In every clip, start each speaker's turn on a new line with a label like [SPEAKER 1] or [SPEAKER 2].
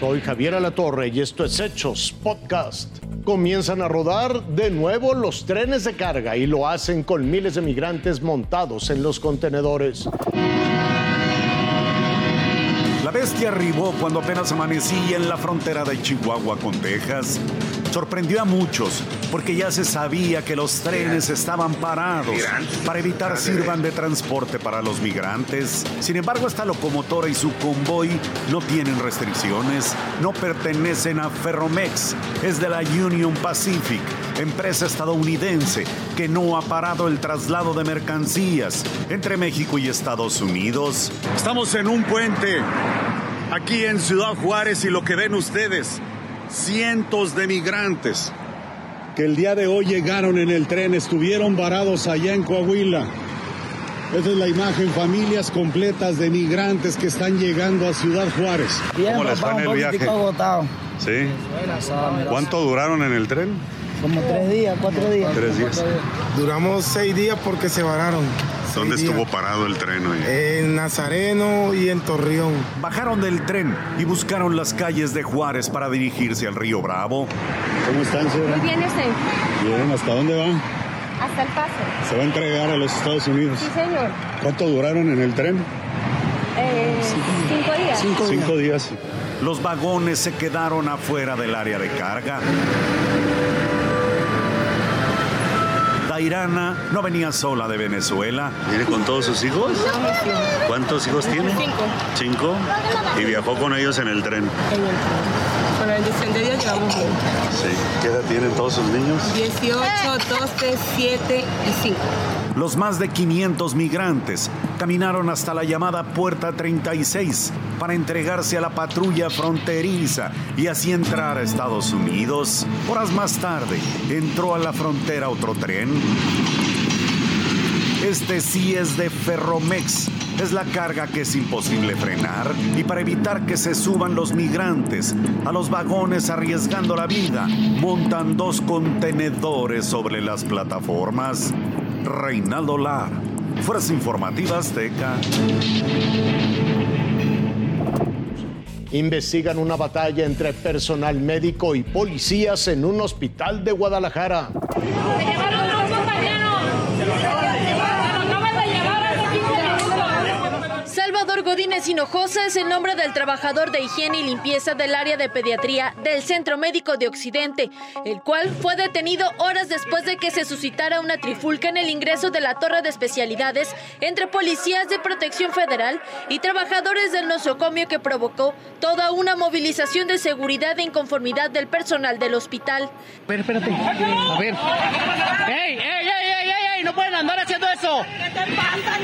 [SPEAKER 1] Soy Javier Alatorre y esto es Hechos Podcast. Comienzan a rodar de nuevo los trenes de carga y lo hacen con miles de migrantes montados en los contenedores.
[SPEAKER 2] La bestia arribó cuando apenas amanecía en la frontera de Chihuahua con Texas. Sorprendió a muchos porque ya se sabía que los trenes estaban parados para evitar sirvan de transporte para los migrantes. Sin embargo, esta locomotora y su convoy no tienen restricciones, no pertenecen a Ferromex, es de la Union Pacific, empresa estadounidense que no ha parado el traslado de mercancías entre México y Estados Unidos. Estamos en un puente aquí en Ciudad Juárez y lo que ven ustedes, cientos de migrantes que el día de hoy llegaron en el tren, estuvieron varados allá en Coahuila. Esta es la imagen, familias completas de migrantes que están llegando a Ciudad Juárez. ¿Cómo les fue en el viaje? ¿Sí? ¿Cuánto duraron en el tren?
[SPEAKER 3] Como tres días, cuatro días.
[SPEAKER 2] Tres días.
[SPEAKER 4] Duramos seis días porque se vararon.
[SPEAKER 2] ¿Dónde estuvo parado el tren hoy?
[SPEAKER 4] En Nazareno y en Torreón.
[SPEAKER 2] Bajaron del tren y buscaron las calles de Juárez para dirigirse al río Bravo. ¿Cómo están, señora?
[SPEAKER 5] Muy bien, este.
[SPEAKER 2] Bien, ¿hasta dónde van?
[SPEAKER 5] Hasta el paso.
[SPEAKER 2] Se va a entregar a los Estados Unidos.
[SPEAKER 5] Sí, señor.
[SPEAKER 2] ¿Cuánto duraron en el tren?
[SPEAKER 5] Eh, cinco días.
[SPEAKER 4] Cinco días.
[SPEAKER 2] Cinco días. Los vagones se quedaron afuera del área de carga. Dairana no venía sola de Venezuela. ¿Viene con todos sus hijos? ¿Cuántos hijos tiene?
[SPEAKER 5] Cinco.
[SPEAKER 2] Cinco. Y viajó con ellos en el tren.
[SPEAKER 5] En el tren. Con la bendición de Dios llevamos bien.
[SPEAKER 2] Sí. ¿Qué edad tienen todos sus niños?
[SPEAKER 5] 18, 12, 7 y 5.
[SPEAKER 2] Los más de 500 migrantes caminaron hasta la llamada Puerta 36 para entregarse a la patrulla fronteriza y así entrar a Estados Unidos. Horas más tarde, entró a la frontera otro tren. Este sí es de Ferromex. Es la carga que es imposible frenar y para evitar que se suban los migrantes a los vagones arriesgando la vida, montan dos contenedores sobre las plataformas. Reinaldo Lar, Fuerzas Informativas Azteca.
[SPEAKER 1] Investigan una batalla entre personal médico y policías en un hospital de Guadalajara.
[SPEAKER 6] Se llevaron a un compañero. No me la llevaron hace 15 minutos.
[SPEAKER 7] Salvador Godínez Hinojosa es el nombre del trabajador de higiene y limpieza del área de pediatría del Centro Médico de Occidente, el cual fue detenido horas después de que se suscitara una trifulca en el ingreso de la torre de especialidades entre policías de protección federal y trabajadores del nosocomio que provocó toda una movilización de seguridad e inconformidad del personal del hospital.
[SPEAKER 8] Pero espérate. A ver. ¡Ey, ey, ey, ey, ey! ey! ¡No pueden andar haciendo eso! ¿Qué te pasa?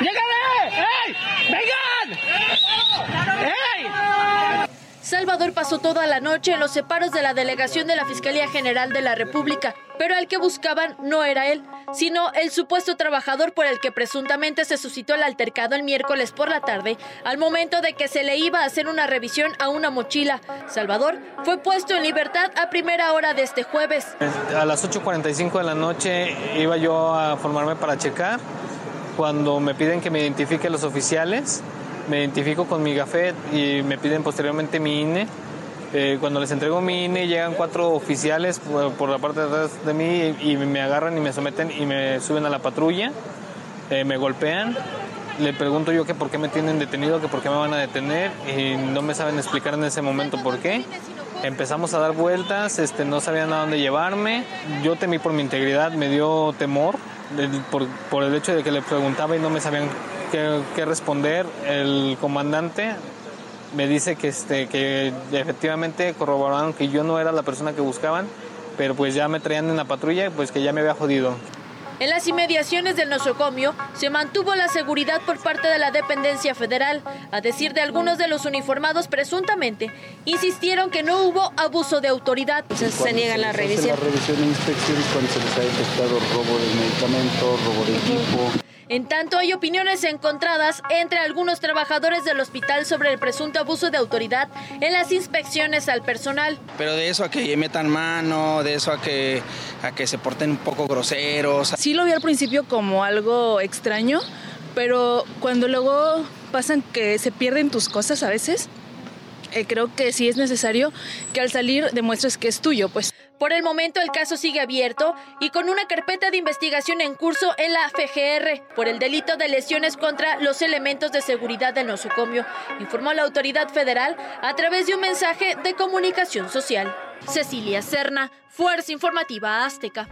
[SPEAKER 8] ¡Llegale! ¡Ey! ¡Vengan! ¡Ey!
[SPEAKER 7] Salvador pasó toda la noche en los separos de la delegación de la Fiscalía General de la República, pero al que buscaban no era él, sino el supuesto trabajador por el que presuntamente se suscitó el altercado el miércoles por la tarde, al momento de que se le iba a hacer una revisión a una mochila. Salvador fue puesto en libertad a primera hora de este jueves.
[SPEAKER 9] A las 8.45 de la noche iba yo a formarme para checar. Cuando me piden que me identifique los oficiales, me identifico con mi gafet y me piden posteriormente mi INE. Eh, cuando les entrego mi INE llegan cuatro oficiales por, por la parte de atrás de mí y, y me agarran y me someten y me suben a la patrulla, Eh, me golpean. Le pregunto yo que por qué me tienen detenido, que por qué me van a detener y no me saben explicar en ese momento por qué. Empezamos a dar vueltas, este, no sabían a dónde llevarme. Yo temí por mi integridad, me dio temor del- por, por el hecho de que le preguntaba y no me sabían qué, qué responder. El comandante me dice que, este, que efectivamente corroboraron que yo no era la persona que buscaban, pero pues ya me traían en la patrulla, pues que ya me había jodido.
[SPEAKER 7] En las inmediaciones del nosocomio se mantuvo la seguridad por parte de la dependencia federal. A decir de algunos de los uniformados presuntamente, insistieron que no hubo abuso de autoridad.
[SPEAKER 5] Se niega la revisión.
[SPEAKER 10] La revisión e inspección cuando se les ha detectado robo de medicamentos, robo de equipo.
[SPEAKER 7] En tanto, hay opiniones encontradas entre algunos trabajadores del hospital sobre el presunto abuso de autoridad en las inspecciones al personal.
[SPEAKER 11] Pero de eso a que metan mano, de eso a que, a que se porten un poco groseros.
[SPEAKER 12] Sí lo vi al principio como algo extraño, pero cuando luego pasan que se pierden tus cosas a veces, eh, creo que sí es necesario que al salir demuestres que es tuyo, pues.
[SPEAKER 7] Por el momento el caso sigue abierto y con una carpeta de investigación en curso en la FGR por el delito de lesiones contra los elementos de seguridad del nosocomio, informó la autoridad federal a través de un mensaje de comunicación social. Cecilia Serna, Fuerza Informativa Azteca.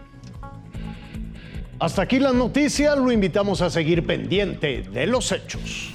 [SPEAKER 1] Hasta aquí la noticia, lo invitamos a seguir pendiente de los hechos.